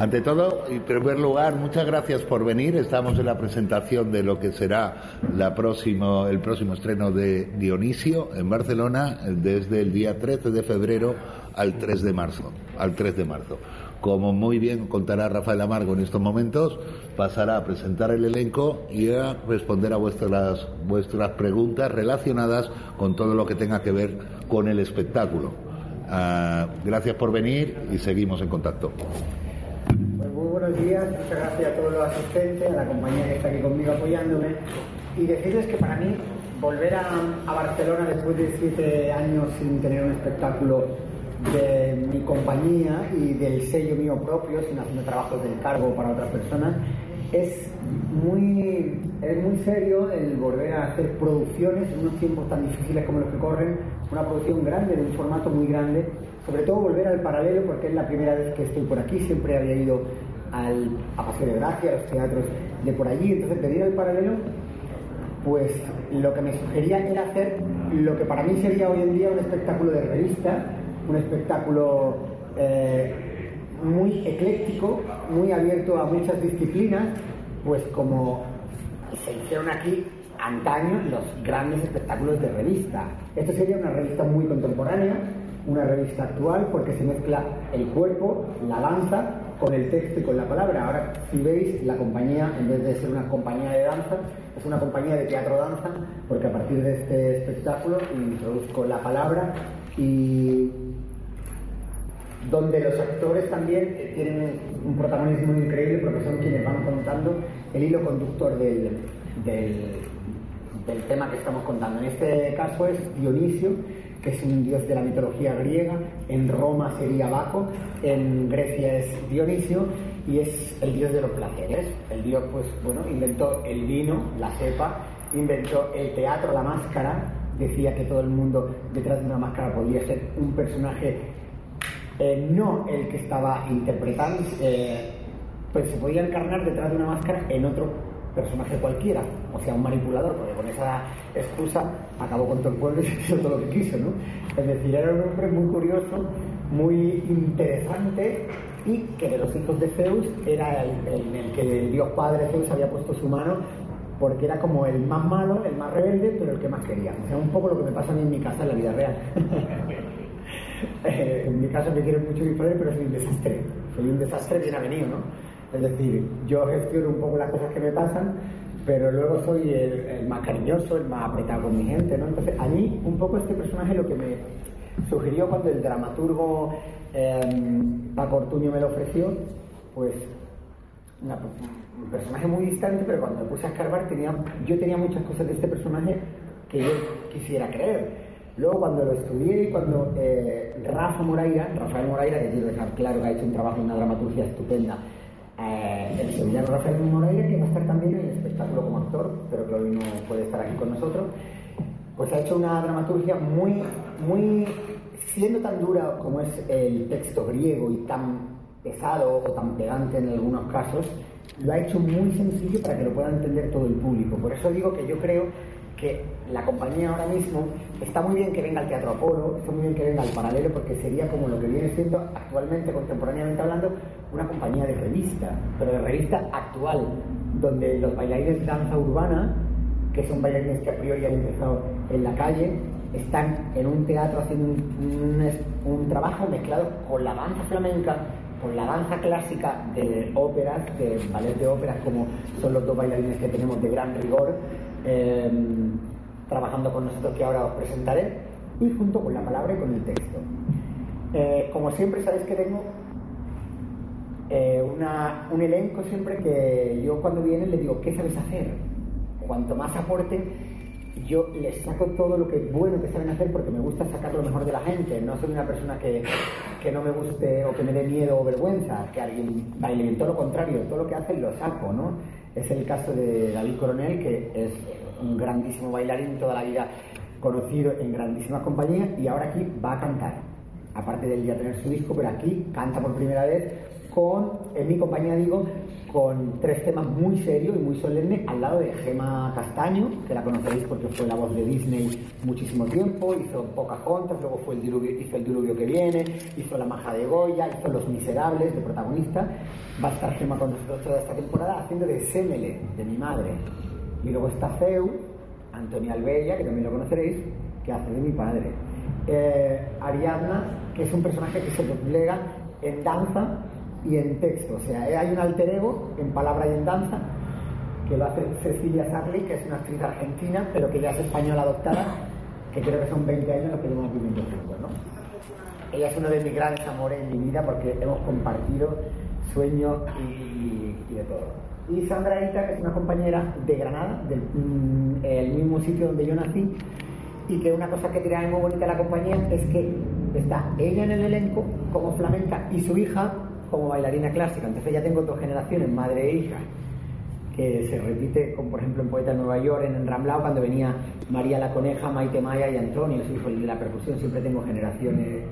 Ante todo, y en primer lugar, muchas gracias por venir. Estamos en la presentación de lo que será la próximo, el próximo estreno de Dionisio en Barcelona desde el día 13 de febrero al 3 de marzo. Al 3 de marzo. Como muy bien contará Rafael Amargo en estos momentos, pasará a presentar el elenco y a responder a vuestras, vuestras preguntas relacionadas con todo lo que tenga que ver con el espectáculo. Ah, gracias por venir y seguimos en contacto. Buenos días, muchas gracias a todos los asistentes, a la compañía que está aquí conmigo apoyándome. Y decirles que para mí volver a, a Barcelona después de siete años sin tener un espectáculo de mi compañía y del sello mío propio, sin hacer trabajos de encargo para otras personas, es muy, es muy serio el volver a hacer producciones en unos tiempos tan difíciles como los que corren, una producción grande, de un formato muy grande, sobre todo volver al paralelo porque es la primera vez que estoy por aquí, siempre había ido al, a Paseo de Gracia, a los teatros de por allí, entonces venir al paralelo, pues lo que me sugería era hacer lo que para mí sería hoy en día un espectáculo de revista, un espectáculo eh, muy ecléctico, muy abierto a muchas disciplinas, pues como se hicieron aquí antaño los grandes espectáculos de revista. Esto sería una revista muy contemporánea, una revista actual, porque se mezcla el cuerpo, la danza, con el texto y con la palabra. Ahora, si veis, la compañía, en vez de ser una compañía de danza, es una compañía de teatro-danza, porque a partir de este espectáculo introduzco la palabra y donde los actores también eh, tienen un protagonismo increíble porque son quienes van contando el hilo conductor del, del, del, tema que estamos contando. En este caso es Dionisio, que es un dios de la mitología griega, en Roma sería Baco, en Grecia es Dionisio y es el dios de los placeres. El dios, pues bueno, inventó el vino, la cepa, inventó el teatro, la máscara, decía que todo el mundo detrás de una máscara podía ser un personaje eh, no el que estaba interpretando, eh, pues se podía encarnar detrás de una máscara en otro personaje cualquiera, o sea, un manipulador, porque con esa excusa acabó con todo el pueblo y se hizo todo lo que quiso, ¿no? Es decir, era un hombre muy curioso, muy interesante y que de los hijos de Zeus era el, el, que el dios padre Zeus había puesto su mano porque era como el más malo, el más rebelde, pero el que más quería. O sea, un poco lo que me pasa a mí en mi casa en la vida real. Eh, en mi casa me quieren mucho mi padre, pero soy un desastre. Soy un desastre bien avenido, ¿no? Es decir, yo gestiono un poco las cosas que me pasan, pero luego soy el, el, más cariñoso, el más apretado con mi gente, ¿no? Entonces, a mí un poco este personaje lo que me sugirió cuando el dramaturgo eh, Paco Ortuño me lo ofreció, pues una, un personaje muy distante, pero cuando me puse a escarbar, tenía, yo tenía muchas cosas de este personaje que yo quisiera creer. Luego cuando lo estudié y cuando eh, Rafa Moraira, Rafael Moraira, que quiero dejar claro que ha hecho un trabajo en una dramaturgia estupenda, eh, el sevillano Rafael Moraira, que va a estar también en el espectáculo como actor, pero que hoy no puede estar aquí con nosotros, pues ha hecho una dramaturgia muy, muy, siendo tan dura como es el texto griego y tan pesado o tan pedante en algunos casos, lo ha hecho muy sencillo para que lo pueda entender todo el público. Por eso digo que yo creo que la compañía ahora mismo está muy bien que venga al Teatro Apolo, está muy bien que venga al Paralelo, porque sería como lo que viene siendo actualmente, contemporáneamente hablando, una compañía de revista, pero de revista actual, donde los bailarines de danza urbana, que son bailarines que a priori han empezado en la calle, están en un teatro haciendo un, un trabajo mezclado con la danza flamenca con la danza clásica de óperas, de ballet de óperas, como son los dos bailarines que tenemos de gran rigor, em, trabajando con nosotros que ahora os presentaré, y junto con la palabra y con el texto. Eh, como siempre sabéis que tengo eh, un elenco siempre que yo cuando vienen les digo, ¿qué sabes hacer? Cuanto más aporten, yo les saco todo lo que bueno que saben hacer porque me gusta sacar lo mejor de la gente. No soy una persona que, que no me guste o que me dé miedo o vergüenza, que alguien baile. Todo lo contrario, todo lo que hacen lo saco, ¿no? Es el caso de David Coronel, que es un grandísimo bailarín toda la vida conocido en grandísimas compañías y ahora aquí va a cantar. Aparte de ya tener su disco, pero aquí canta por primera vez con, en mi compañía digo, con tres temas muy serios y muy solemnes al lado de Gema Castaño, que la conoceréis porque fue la voz de Disney muchísimo tiempo, hizo Pocahontas, luego fue el diluvio, hizo El diluvio que viene, hizo La maja de Goya, hizo Los miserables de protagonista. Va a estar Gema con nosotros toda esta temporada haciendo de Semele, de mi madre. Y luego está Zeus, Antonio Albella, que también lo conoceréis, que hace de mi padre. Eh, Ariadna, que es un personaje que se despliega en danza y en texto. O sea, hay un alter ego en palabra y en danza que lo hace Cecilia Sarli, que es una actriz argentina, pero que ya es española adoptada, que creo que son 20 años los que llevamos viviendo juntos, ¿no? Ella es uno de mis grandes amores en mi vida porque hemos compartido sueños y, de todo. Y Sandra Ita, que es una compañera de Granada, del mm, el mismo sitio donde yo nací, y que una cosa que tiene muy bonita la compañía es que está ella en el elenco como flamenca y su hija como bailarina clásica. Entonces ya tengo dos generaciones, madre e hija, que se repite, como por ejemplo en Poeta de Nueva York, en Enramblado, cuando venía María la Coneja, Maite Maya y Antonio, su hijo de la percusión, siempre tengo generaciones.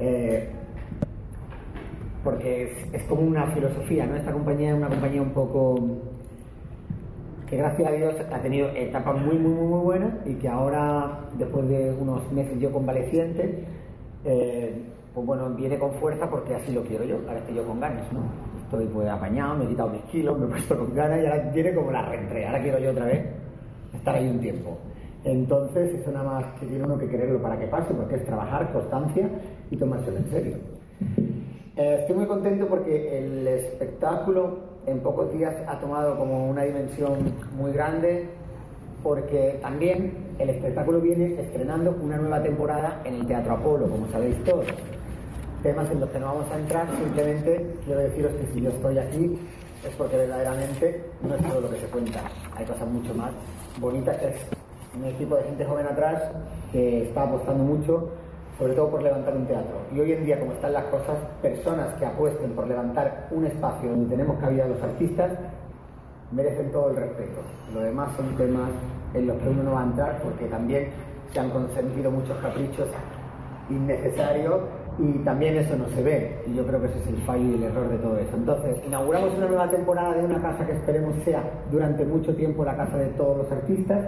Eh, porque es, como una filosofía, ¿no? Esta compañía es una compañía un poco que gracias a Dios ha tenido etapas muy, muy, muy, muy buenas y que ahora, después de unos meses yo convaleciente, eh, pues bueno, viene con fuerza porque así lo quiero yo, ahora estoy yo con ganas, ¿no? Estoy pues apañado, me he quitado mis kilos, me he puesto con ganas y ahora viene como la reentré, ahora quiero yo otra vez estar ahí un tiempo. Entonces, eso nada más que tiene uno que quererlo para que pase, porque es trabajar, constancia y tomárselo en serio. Eh, estoy muy contento porque el espectáculo en pocos días ha tomado como una dimensión muy grande, porque también el espectáculo viene estrenando una nueva temporada en el Teatro Apolo, como sabéis todos. Temas en los que no vamos a entrar, simplemente quiero deciros que si yo estoy aquí es porque verdaderamente no es todo lo que se cuenta, hay cosas mucho más bonitas, es un equipo de gente joven atrás que está apostando mucho, sobre todo por levantar un teatro. Y hoy en día, como están las cosas, personas que apuesten por levantar un espacio donde tenemos cabida los artistas, merecen todo el respeto. Lo demás son temas en los que uno no va a entrar porque también se han consentido muchos caprichos innecesarios y también eso no se ve y yo creo que ese es el fallo y el error de todo eso. Entonces, inauguramos una nueva temporada de una casa que esperemos sea durante mucho tiempo la casa de todos los artistas,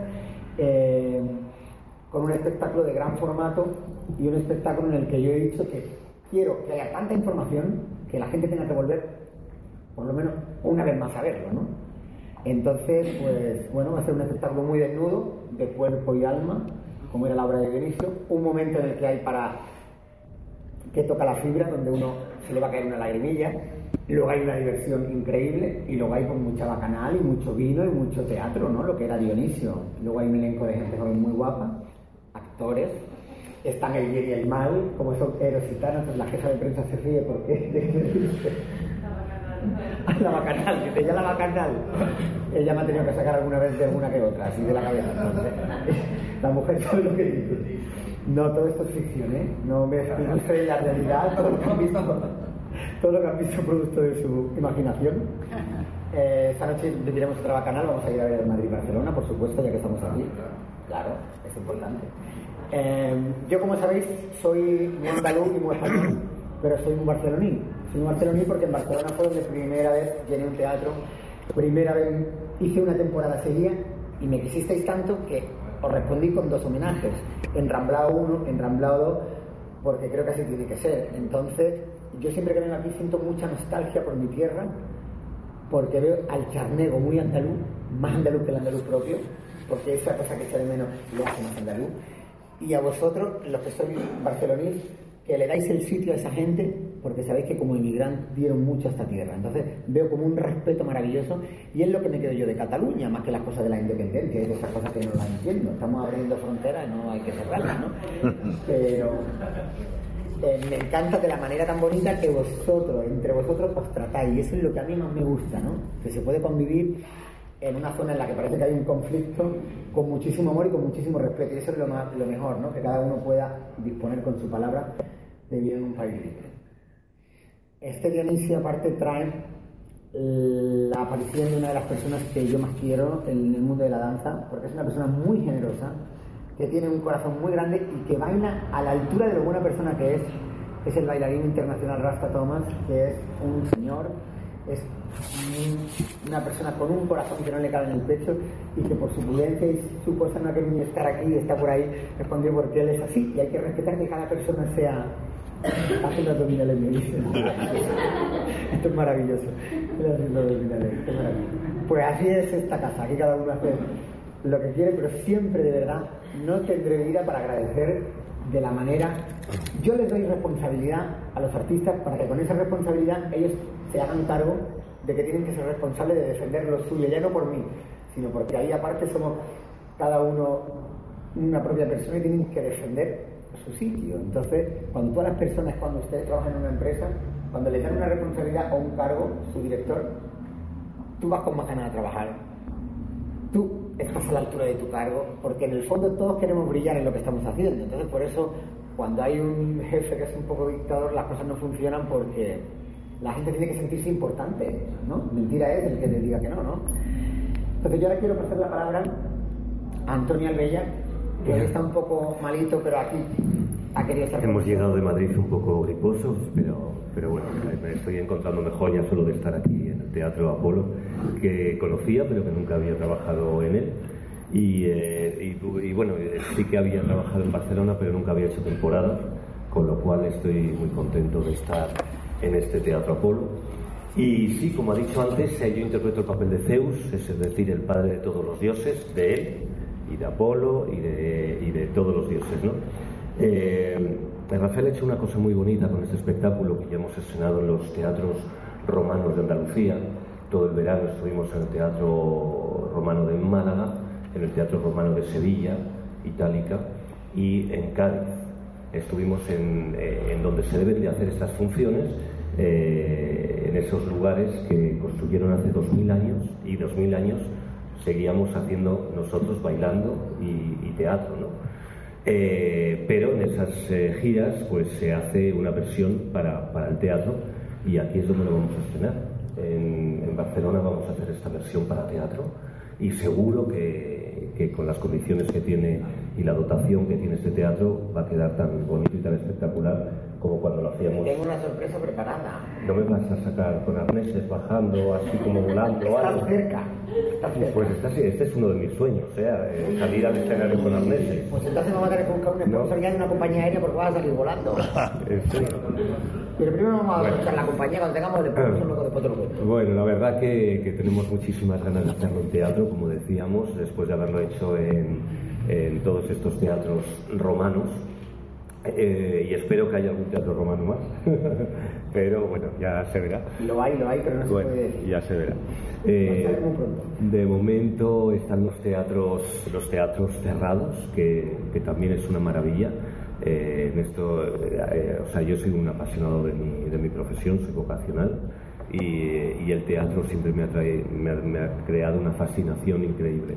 eh, con un espectáculo de gran formato y un espectáculo en el que yo he dicho que quiero que haya tanta información que la gente tenga que volver por lo menos una vez más a verlo, ¿no? Entonces, pues bueno, va a ser un espectáculo muy desnudo, de cuerpo y alma, como era la obra de Dionisio, un momento en el que hay para que toca la fibra, donde uno se le va a caer una lagrimilla, luego hay una diversión increíble, y luego hay con mucha bacanal y mucho vino y mucho teatro, ¿no? Lo que era Dionisio. Luego hay un elenco de gente joven muy guapa, actores, están el bien y el mal, como son héroes y entonces la jefa de prensa se ríe porque la bacanal, que te llama la bacanal. Ella me ha tenido que sacar alguna vez de alguna que otra, así de la cabeza. Entonces, la mujer sabe lo que dice. No, todo esto es ficción, ¿eh? No me ilustre la realidad, todo lo que han visto, todo lo que han visto producto de su imaginación. Eh, esta noche viviremos otra bacanal, vamos a ir a ver el Madrid-Barcelona, por supuesto, ya que estamos aquí. Claro, es importante. Eh, yo, como sabéis, soy muy andaluz y muy español, pero soy un barceloní. Soy un barceloní porque en Barcelona fue donde primera vez llené un teatro, primera vez hice una temporada seguida y me quisisteis tanto que os respondí con dos homenajes, en Ramblao 1, en Ramblao 2, porque creo que así tiene que ser. Entonces, yo siempre que vengo aquí siento mucha nostalgia por mi tierra, porque veo al charnego muy andaluz, más andaluz que el andaluz propio, porque esa cosa que echa de menos lo hace más andaluz. Y a vosotros, los que sois barcelonís, que le dais el sitio a esa gente, porque sabéis que como inmigrantes dieron mucho a esta tierra. Entonces veo como un respeto maravilloso y es lo que me quedo yo de Cataluña, más que las cosas de la independencia y de esas cosas que no las entiendo. Estamos abriendo fronteras no hay que cerrarlas, ¿no? Pero eh, me encanta de la manera tan bonita que vosotros, entre vosotros, os tratáis. Y eso es lo que a mí más me gusta, ¿no? Que se puede convivir en una zona en la que parece que hay un conflicto con muchísimo amor y con muchísimo respeto. Y eso es lo, más, lo mejor, ¿no? Que cada uno pueda disponer con su palabra de vivir en un país libre. Este Dionisio aparte trae la aparición de una de las personas que yo más quiero en el mundo de la danza, porque es una persona muy generosa, que tiene un corazón muy grande y que baila a la altura de lo buena persona que es. Es el bailarín internacional Rasta Thomas, que es un señor, es una persona con un corazón que no le cabe en el pecho y que por su prudencia y su cosa no ha querido estar aquí, está por ahí, respondió porque él es así y hay que respetar que cada persona sea haciendo abdominales me dicen. Esto es maravilloso. Pues así es esta casa, aquí cada uno hace lo que quiere, pero siempre de verdad no tendré vida para agradecer de la manera. Yo les doy responsabilidad a los artistas para que con esa responsabilidad ellos se hagan cargo de que tienen que ser responsables de defender lo suyo, ya no por mí, sino porque ahí aparte somos cada uno una propia persona y tienen que defender su sitio. Entonces, cuando todas las personas, cuando ustedes trabajan en una empresa, cuando les dan una responsabilidad o un cargo, su director, tú vas con más ganas de trabajar. Tú estás a la altura de tu cargo, porque en el fondo todos queremos brillar en lo que estamos haciendo. Entonces, por eso, cuando hay un jefe que es un poco dictador, las cosas no funcionan porque la gente tiene que sentirse importante, ¿no? Mentira es el que le diga que no, ¿no? Entonces, yo ahora quiero pasar la palabra a Antonio Albella, que hoy está un poco malito, pero aquí ha querido estar Hemos llegado de Madrid un poco griposos, pero, pero bueno, me estoy encontrando mejor ya solo de estar aquí Teatro Apolo, que conocía, pero que nunca había trabajado en él. Y, eh, y, y, bueno, sí que había trabajado en Barcelona, pero nunca había hecho temporada, con lo cual estoy muy contento de estar en este Teatro Apolo. Y sí, como ha dicho antes, eh, yo interpreto el papel de Zeus, es decir, el padre de todos los dioses, de él, y de Apolo y de, y de todos los dioses. ¿no? Eh, Rafael ha hecho una cosa muy bonita con este espectáculo que ya hemos estrenado en los teatros romanos de Andalucía. Todo el verano estuvimos en el Teatro Romano de Málaga, en el Teatro Romano de Sevilla, Itálica, y en Cádiz. Estuvimos en, eh, donde se deben de hacer estas funciones, eh, en esos lugares que construyeron hace 2000 años y 2000 años seguíamos haciendo nosotros bailando y, y teatro, ¿no? Eh, pero en esas giras pues se hace una versión para, el teatro y aquí es donde lo vamos a estrenar. En, en, Barcelona vamos a hacer esta versión para teatro y seguro que, que, con las condiciones que tiene y la dotación que tiene este teatro va a quedar tan bonito y tan espectacular como cuando lo hacíamos. Tengo una sorpresa preparada. No me vas a sacar con arneses bajando, así como volando o algo. Estás cerca. Estás cerca. Pues este, este, es uno de mis sueños, ¿eh? salir al escenario con arneses. Pues entonces me vas a tener que buscar un sponsor ya de una compañía aérea porque vas a salir volando. Pero primero vamos a buscar la compañía cuando tengamos el luego después te lo cuento. Bueno, la verdad que, que tenemos muchísimas ganas de hacerlo en teatro, como decíamos, después de haberlo hecho en, en todos estos teatros romanos. Eh, y espero que haya algún teatro romano más, pero bueno, ya se verá. Lo hay, lo hay, pero no se bueno, puede decir. Ya se verá. Eh, de momento están los teatros, los teatros cerrados, que, que también es una maravilla. Eh, en esto, o sea, yo soy un apasionado de mi, de mi profesión, soy vocacional. Y, y, el teatro siempre me me, ha, me ha creado una fascinación increíble.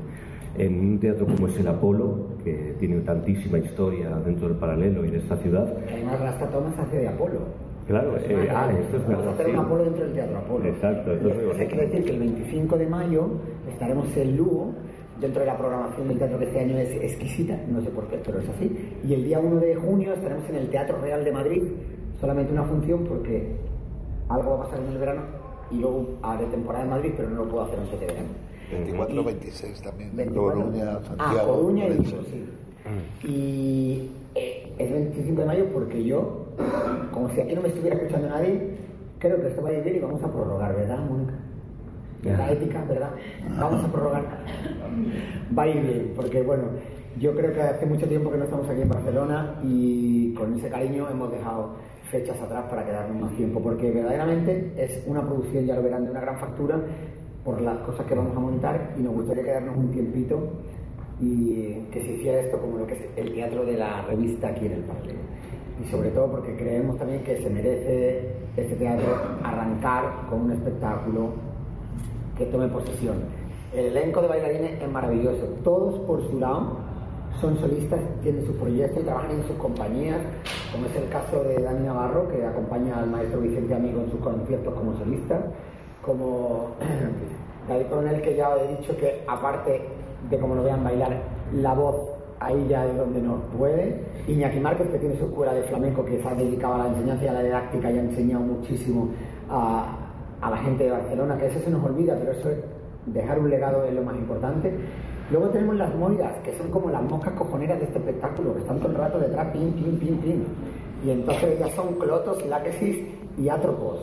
en un teatro como es el Apolo, que tiene tantísima historia dentro del paralelo y de esta ciudad. Además, Rasta Thomas hace de Apolo. Claro, eh, ah, esto es Vamos a hacer un Apolo dentro del Teatro Apolo. Exacto, esto Y es muy eso bonito. quiere decir que el 25 de mayo estaremos en Lugo, dentro de la programación del teatro que este año es exquisita, no sé por qué, pero es así. Y el día 1 de junio estaremos en el Teatro Real de Madrid, solamente una función porque algo va a pasar en el verano y luego haré temporada en Madrid, pero no lo puedo hacer antes de verano. 24, 26 también. 24. Coruña, Ah, Santiago. Coruña y. Vigo, sí. Y eh, es 25 de mayo porque yo, como si aquí no me estuviera escuchando nadie, creo que esto va a ir bien y vamos a prorrogar, ¿verdad, Mónica? La ética, ¿verdad? Vamos a prorrogar. Va a ir bien, porque bueno, yo creo que hace mucho tiempo que no estamos aquí en Barcelona y con ese cariño hemos dejado fechas atrás para quedarnos más tiempo, porque verdaderamente es una producción, ya lo verán, de una gran factura por las cosas que vamos a montar y nos gustaría quedarnos un tiempito y que se hiciera esto como lo que es el teatro de la revista aquí en el parque. Y sobre todo porque creemos también que se merece este teatro arrancar con un espectáculo que tome posesión. El elenco de bailarines es maravilloso, todos por su lado son solistas, tienen sus proyectos y trabajan en sus compañías, como es el caso de Dani Navarro, que acompaña al maestro Vicente Amigo en sus conciertos como solista, como David Coronel, que ya he dicho que aparte de como lo vean bailar, la voz ahí ya es donde nos puede. Iñaki Márquez, que tiene su escuela de flamenco, que se ha dedicado a la enseñanza y a la didáctica y ha enseñado muchísimo a, a la gente de Barcelona, que eso se nos olvida, pero eso es dejar un legado es lo más importante. Luego tenemos las moiras, que son como las moscas cojoneras de este espectáculo, que están todo el rato detrás, pim, pim, pim, pim. Y entonces ya son clotos, láquesis y átropos.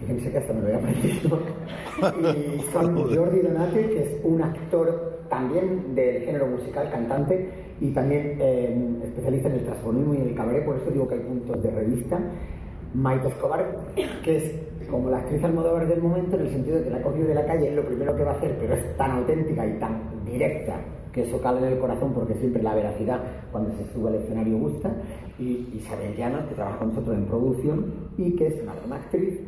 Fíjense que hasta me lo he aprendido. Y son Jordi Donate, que es un actor también del género musical, cantante, y también eh, especialista en el transformismo y en el cabaret, por eso digo que hay puntos de revista. Maite Escobar, que es como la actriz Almodóvar del momento, en el sentido de que la ha cogido de la calle, es lo primero que va a hacer, pero es tan auténtica y tan directa que eso cala en el corazón porque siempre la veracidad cuando se sube al escenario gusta. Y Isabel Llanos, que trabaja con nosotros en producción y que es una gran actriz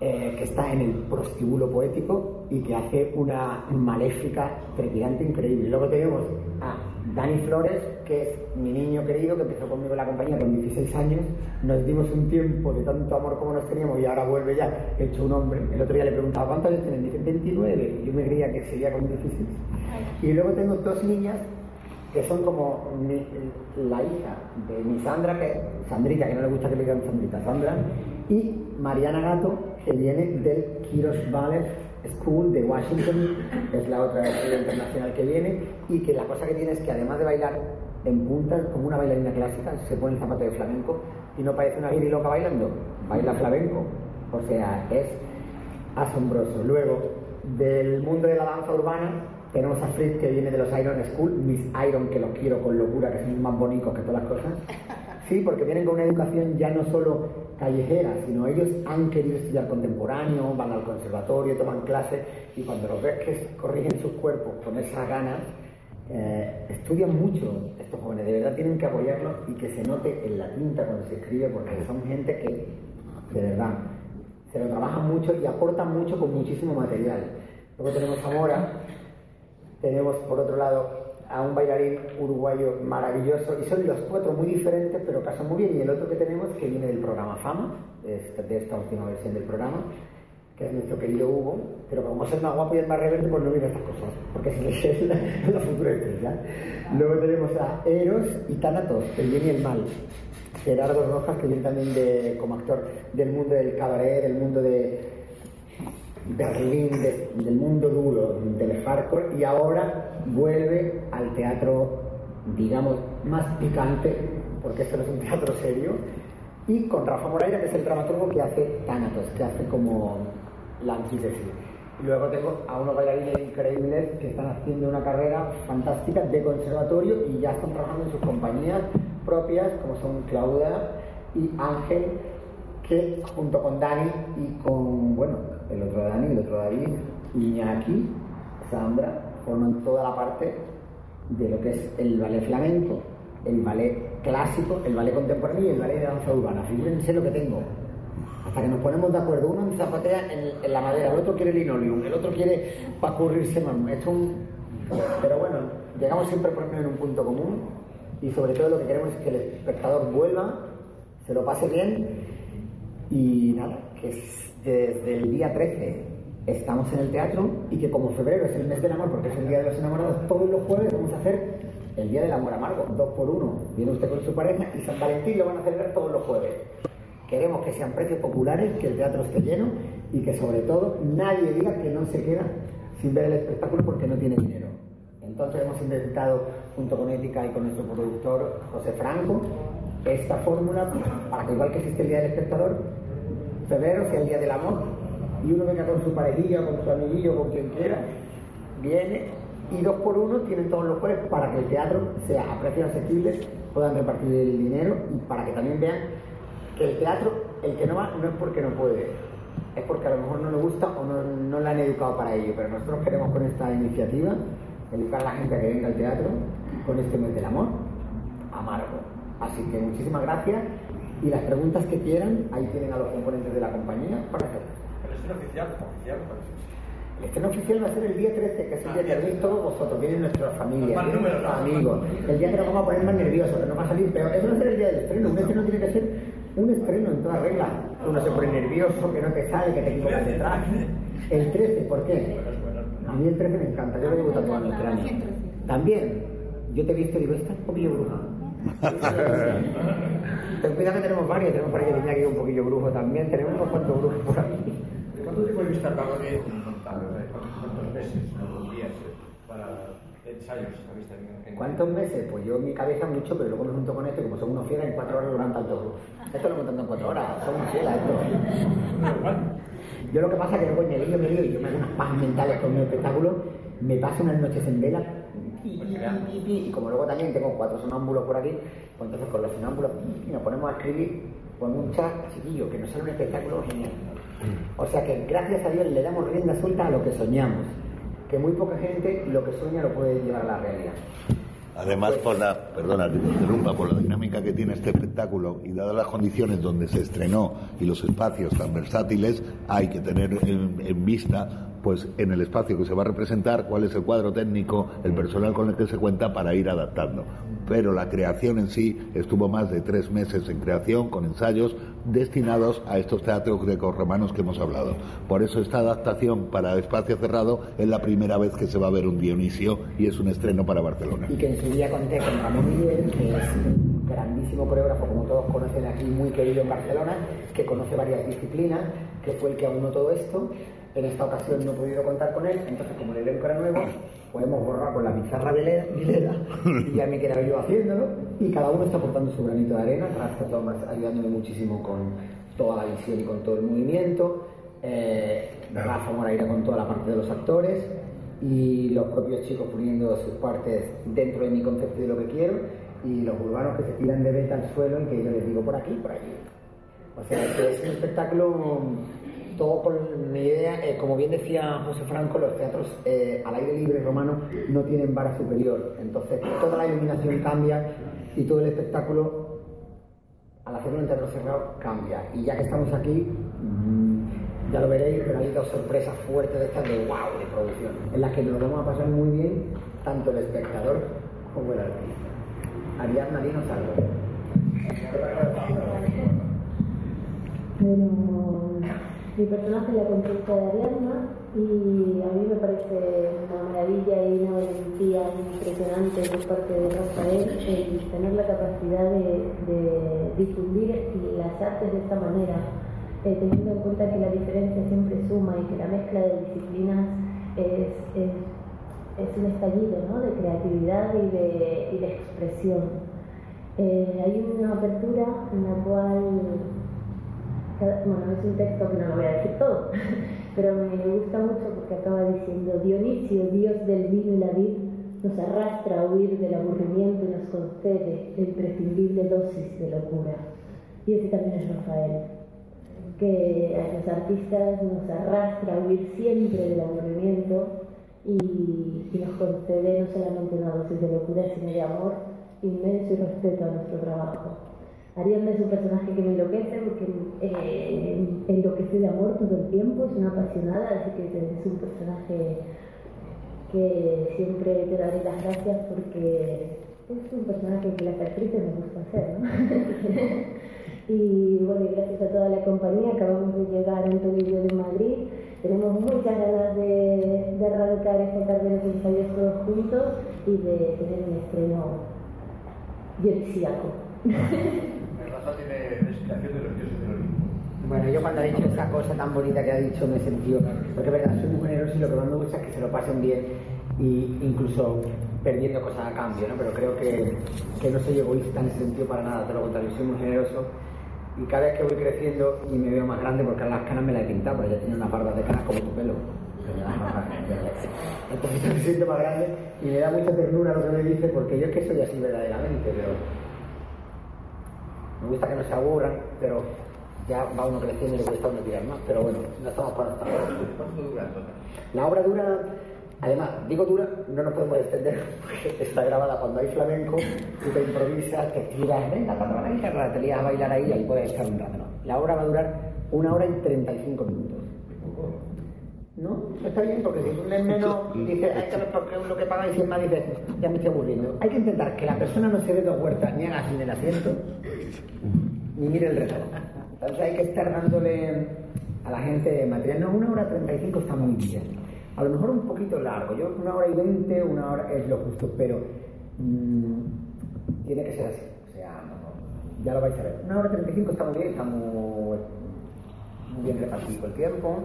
eh, que está en el prostíbulo poético y que hace una maléfica trepidante increíble. Luego tenemos a Dani Flores, que es mi niño querido, que empezó conmigo en la compañía con 16 años. Nos dimos un tiempo de tanto amor como nos teníamos y ahora vuelve ya hecho un hombre. El otro día le preguntaba, ¿cuántos años tienen? Dice, 29. Yo me creía que sería con 16. Y luego tengo dos niñas que son como mi- la hija de mi Sandra, que Sandrita, que no le gusta que le digan Sandrita, Sandra, y Mariana Gato, que viene del Kiros Ballet School de Washington, es la otra estrella internacional que viene, y que la cosa que tiene es que además de bailar en puntas, como una bailarina clásica, se pone el zapato de flamenco y no parece una loca bailando, baila flamenco. O sea, es asombroso. Luego, del mundo de la danza urbana, tenemos a Fritz que viene de los Iron School, Miss Iron, que los quiero con locura, que son más bonitos que todas las cosas. Sí, porque vienen con una educación ya no solo callejera, sino ellos han querido estudiar contemporáneo, van al conservatorio, toman clases y cuando los ves que corrigen sus cuerpos con esas ganas, eh, estudian mucho estos jóvenes, de verdad tienen que apoyarlos y que se note en la tinta cuando se escribe, porque son gente que, de verdad, se lo trabajan mucho y aportan mucho con muchísimo material. Luego tenemos a Mora, tenemos por otro lado a un bailarín uruguayo maravilloso y son los cuatro muy diferentes pero casan muy bien. Y el otro que tenemos que viene del programa Fama de esta, última versión del programa que es nuestro querido Hugo. Pero como es el más guapo y el más rebelde pues no viene estas cosas porque es la, futura estrella. Luego tenemos a Eros y Thanatos el bien y el mal. Gerardo Rojas que viene también de, como actor del mundo del cabaret del mundo de Berlín, de- del mundo duro, del hardcore, y ahora vuelve al teatro, digamos, más picante, porque esto no es un teatro serio, y con Rafa Moreira, que es el dramaturgo que hace Thanatos, que hace como la antítesis. Luego tengo a unos bailarines increíbles que están haciendo una carrera fantástica de conservatorio y ya están trabajando en sus compañías propias, como son Claudia y Ángel, que junto con Dani y con, bueno, el otro Dani, el otro David, Iñaki, Sandra, forman toda la parte de lo que es el ballet flamenco, el ballet clásico, el ballet contemporáneo y el ballet de danza urbana. Fíjense lo que tengo. Hasta que nos ponemos de acuerdo, uno zapatea en, en la madera, el otro quiere linoleum, el otro quiere para currirse más. Es un Pero bueno, llegamos siempre por en un punto común y sobre todo lo que queremos es que el espectador vuelva, se lo pase bien y nada, que desde el día 13 estamos en el teatro y que como febrero es el mes del amor porque es el día de los enamorados, todos los jueves vamos a hacer el día del amor amargo, dos por uno. Viene usted con su pareja y San Valentín lo van a celebrar todos los jueves. Queremos que sean precios populares, que el teatro esté lleno y que sobre todo nadie diga que no se queda sin ver el espectáculo porque no tiene dinero. Entonces hemos inventado, junto con Ética y con nuestro productor José Franco, esta fórmula para que igual que existe el Día del Espectador, febrero sea el Día del Amor y uno venga con su parejilla, con su amiguillo, con quien quiera, viene y dos por uno tienen todos los jueves para que el teatro sea a precios asequibles, puedan repartir el dinero y para que también vean que el teatro, el que no va, no es porque no puede, es porque a lo mejor no le gusta o no, no la han educado para ello, pero nosotros queremos con esta iniciativa educar a la gente a que venga al teatro con este mes del amor amargo. Así que muchísimas gracias y las preguntas que quieran, ahí tienen a los componentes de la compañía para hacerlas. Pero es oficial, oficial. El estreno oficial va a ser el día 13, que es el día que venís todos vosotros, vienen nuestras familias, amigos. El día que nos vamos a poner más nerviosos, que nos va a salir peor. Eso va a ser el día del estreno. Un estreno tiene que ser un estreno en toda regla. Uno se pone nervioso, que no te sale, que te equivocas detrás. El 13, ¿por qué? A mí el 13 me encanta, yo lo llevo tatuado este año. También, yo te he visto y digo, esta es un poquillo bruja. Ten cuidado que tenemos varios, tenemos por ahí que tenía aquí un poquillo brujo también, tenemos unos cuantos brujos por ahí. ¿Cuánto tiempo habéis tardado en? ¿Cuántos meses, cuántos días para ensayos habéis tenido? ¿Cuántos meses? Pues yo en mi cabeza mucho, pero luego me junto con esto como son unos fieras, en cuatro horas lo levantan todo. Esto lo montando en cuatro horas, son unos fieras esto. Yo lo que pasa es que luego me lío, me lío y yo me hago unas paz mentales con mi espectáculo, me paso unas noches en vela y, y, y, y como luego también tengo cuatro sonámbulos por aquí, pues entonces con los sonámbulos y nos ponemos a escribir con un chat chiquillo, que nos sale un espectáculo genial. O sea que gracias a Dios le damos rienda suelta a lo que soñamos, que muy poca gente lo que sueña lo puede llevar a la realidad. Además, por la, perdona que te interrumpa, por la dinámica que tiene este espectáculo y dadas las condiciones donde se estrenó y los espacios tan versátiles, hay que tener en, en vista pues en el espacio que se va a representar cuál es el cuadro técnico, el personal con el que se cuenta para ir adaptando. Pero la creación en sí estuvo más de tres meses en creación con ensayos destinados a estos teatros grecorromanos que hemos hablado. Por eso esta adaptación para espacio cerrado es la primera vez que se va a ver un Dionisio y es un estreno para Barcelona. Y que en su día conté con Ramón Miguel, que es un grandísimo coreógrafo, como todos conocen aquí, muy querido en Barcelona, que conoce varias disciplinas, que fue el que aunó todo esto. En esta ocasión no he podido contar con él, entonces como el elenco era nuevo, podemos borrar con la pizarra Vilera y ya me quedaba yo haciéndolo y cada uno está aportando su granito de arena, Rafa Thomas ayudándome muchísimo con toda la visión y con todo el movimiento, eh, Rafa Moraira con toda la parte de los actores y los propios chicos poniendo sus partes dentro de mi concepto y de lo que quiero y los urbanos que se tiran de beta al suelo y que yo les digo por aquí y por allí. O sea, que es un espectáculo todo con mi idea, eh, como bien decía José Franco, los teatros eh, al aire libre romano no tienen vara superior, entonces toda la iluminación cambia y todo el espectáculo, al hacerlo en teatro cerrado, cambia. Y ya que estamos aquí, mmm, ya lo veréis, pero hay dos sorpresas fuertes de estas de wow, de producción, en las que nos vamos a pasar muy bien, tanto el espectador como el artista. Ariadna, dinos algo. Pero mi personaje la conquista de Ariadna y a mí me parece una maravilla y una valentía impresionante por parte de Rafael el tener la capacidad de, de difundir las artes de esta manera, eh, teniendo en cuenta que la diferencia siempre suma y que la mezcla de disciplinas es, es, es un estallido ¿no? de creatividad y de, y de expresión. Eh, hay una apertura en la cual bueno, es un texto que no lo voy a decir todo, pero me gusta mucho porque acaba diciendo, Dionisio, Dios del vino y la vid, nos arrastra a huir del aburrimiento y nos concede la imprescindible dosis de locura. Y ese también es Rafael, que a los artistas nos arrastra a huir siempre del aburrimiento y, y nos concede no solamente una dosis de locura, sino de amor inmenso y respeto a nuestro trabajo. Ariadna es un personaje que me enloquece porque eh, enloquece de amor todo el tiempo, es una apasionada, así que es un personaje que siempre te daré las gracias porque es un personaje que las actrices nos gusta hacer, y bueno, gracias a toda la compañía, acabamos de llegar en vídeo de Madrid. Tenemos muchas ganas de, de arrancar esta tarde de ensayos todos juntos y de tener un estreno dionisíaco. Rafa tiene descripción de los dioses del Olimpo. Bueno, yo cuando ha dicho esa cosa tan bonita que ha dicho me he sentido, porque es verdad, soy muy generoso y lo que más me gusta es que se lo pasen bien y incluso perdiendo cosas a cambio, ¿no? Pero creo que, que no soy egoísta en ese sentido para nada, todo lo contrario, soy muy generoso y cada vez que voy creciendo y me veo más grande, porque ahora las canas me las he pintado, pero ya tiene unas barbas de canas como tu pelo. Entonces me siento más grande y me da mucha ternura lo que me dice, porque yo es que soy así verdaderamente, pero me gusta que no se aburran, pero ya va uno creciendo y le cuesta uno tirar más, pero bueno, no estamos para estar. ¿Cuánto dura? La obra dura, además, digo dura, no nos podemos extender porque está grabada cuando hay flamenco, tú te improvisas, te tiras, venga, cuando van a guitarra, te lías a bailar ahí, ahí puedes estar un rato. ¿no? La obra va a durar una hora y 35 minutos. ¿No? Está bien, porque si tú lees menos, dices, esto es porque lo que pagáis y es más, dices, ya me estoy aburriendo. Hay que intentar que la persona no se dé dos vueltas, ni haga sin el asiento, ni mire el reloj. Entonces hay que estar dándole a la gente material. No, una hora 35 está muy bien. A lo mejor un poquito largo. Yo una hora y 20, una hora es lo justo, pero mm, tiene que ser así. O sea, ya lo vais a ver. Una hora 35 está muy bien, está muy, muy bien repartido el tiempo.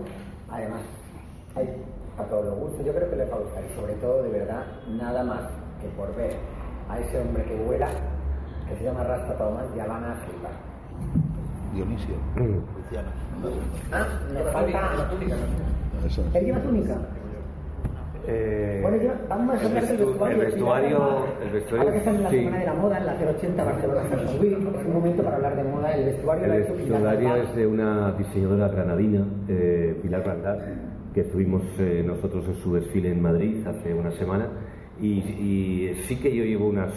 Además, hay a todos los gustos. Yo creo que les va a gustar y sobre todo, de verdad, nada más que por ver a ese hombre que vuela, que se llama Rasta Thomas, ya van a flipar. Dionisio. Luciano. Ah, nos falta la túnica. ¿Él lleva túnica? Eh, Bueno, ya, vamos a hablar del vestu- vestuario. el vestuario, el vestuario, Ahora que estamos en la sí. semana de la moda, en la 080 Barcelona Fashion Week, es un momento para hablar de moda. El vestuario El vestuario es de una diseñadora granadina, eh, Pilar Grandal, que estuvimos eh, nosotros en su desfile en Madrid hace una semana. Y, y sí que yo llevo unas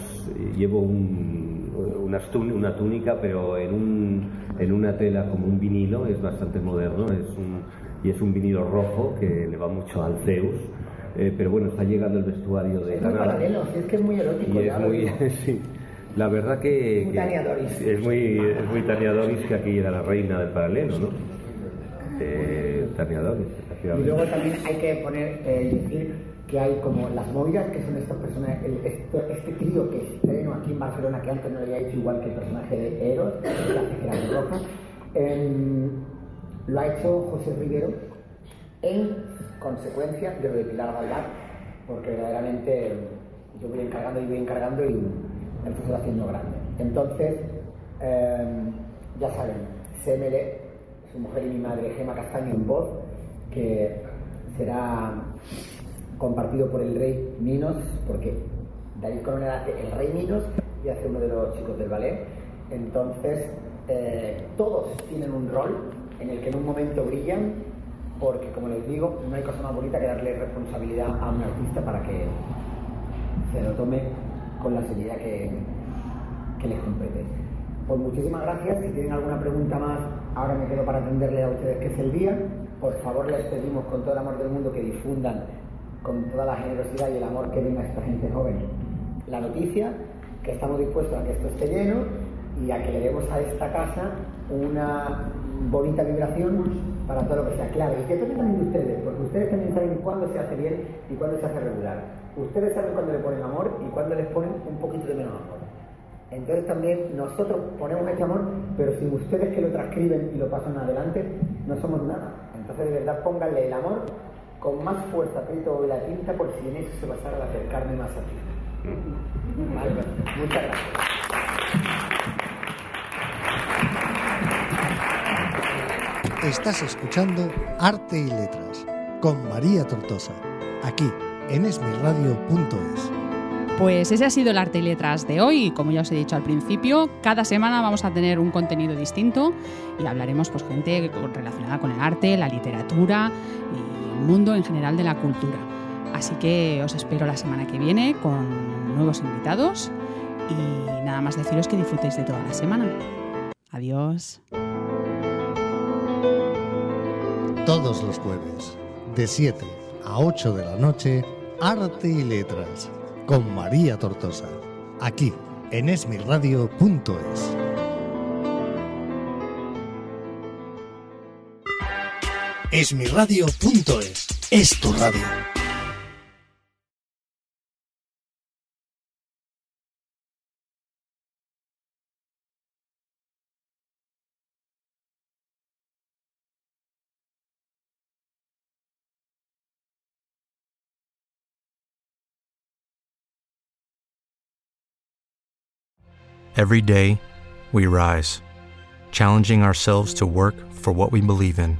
llevo un- unas tún- una túnica, pero en, un, en una tela como un vinilo, es bastante moderno, es un, y es un vinilo rojo que le va mucho al Zeus. Eh, pero bueno, está llegando el vestuario de Es muy paralelo, es que es muy erótico. Y ya es muy, sí, la verdad que, Muy que es muy, es muy Tania Doris que aquí era la reina del paralelo, ¿no? Eh, Tania Doris, Y luego también hay que poner, eh, decir que hay como las moiras, que son estas personas, el- esto- este trío que estreno aquí en Barcelona, que antes no lo había hecho igual que el personaje de Eros, cejera de roja, em, lo ha hecho José Rivero en consecuencia de lo de Pilar Galván, porque verdaderamente yo voy encargando y voy encargando y se va haciendo grande. Entonces, em, ya saben, Semele, su mujer y mi madre, Gema Castaño en voz, que será compartido por el rey Minos, porque David Coronel hace el rey Minos y hace uno de los chicos del ballet. Entonces, eh, todos tienen un rol en el que en un momento brillan, porque como les digo, no hay cosa más bonita que darle responsabilidad a un artista para que se lo tome con la seriedad que, que les compete. Pues muchísimas gracias. Si tienen alguna pregunta más, ahora me quedo para atenderle a ustedes que es el día. Por favor, les pedimos con todo el amor del mundo que difundan con toda la generosidad y el amor que venga a esta gente joven la noticia, que estamos dispuestos a que esto esté lleno y a que le demos a esta casa una bonita vibración para todo lo que sea clave. Y que depende también de ustedes, porque ustedes también saben cuándo se hace bien y cuándo se hace regular. Ustedes saben cuándo le ponen amor y cuándo les ponen un poquito de menos amor. Entonces también nosotros ponemos este amor, pero sin ustedes que lo transcriben y lo pasan adelante, no somos nada. Entonces de verdad pónganle el amor con más fuerza, aprieto la tinta, por si en eso se basara al acercarme más a ti. Vale, muchas gracias. Estás escuchando Arte y Letras con María Tortosa, aquí en esmirradio.es. Pues ese ha sido el arte y letras de hoy. Y Como ya os he dicho al principio, cada semana vamos a tener un contenido distinto y hablaremos pues gente relacionada con el arte, la literatura y el mundo en general de la cultura. Así que os espero la semana que viene con nuevos invitados y nada más deciros que disfrutéis de toda la semana. Adiós. Todos los jueves, de 7 a 8 de la noche, Arte y Letras con María Tortosa, aquí en esmirradio.es. Esmirradio.es es tu radio. Every day, we rise, challenging ourselves to work for what we believe in.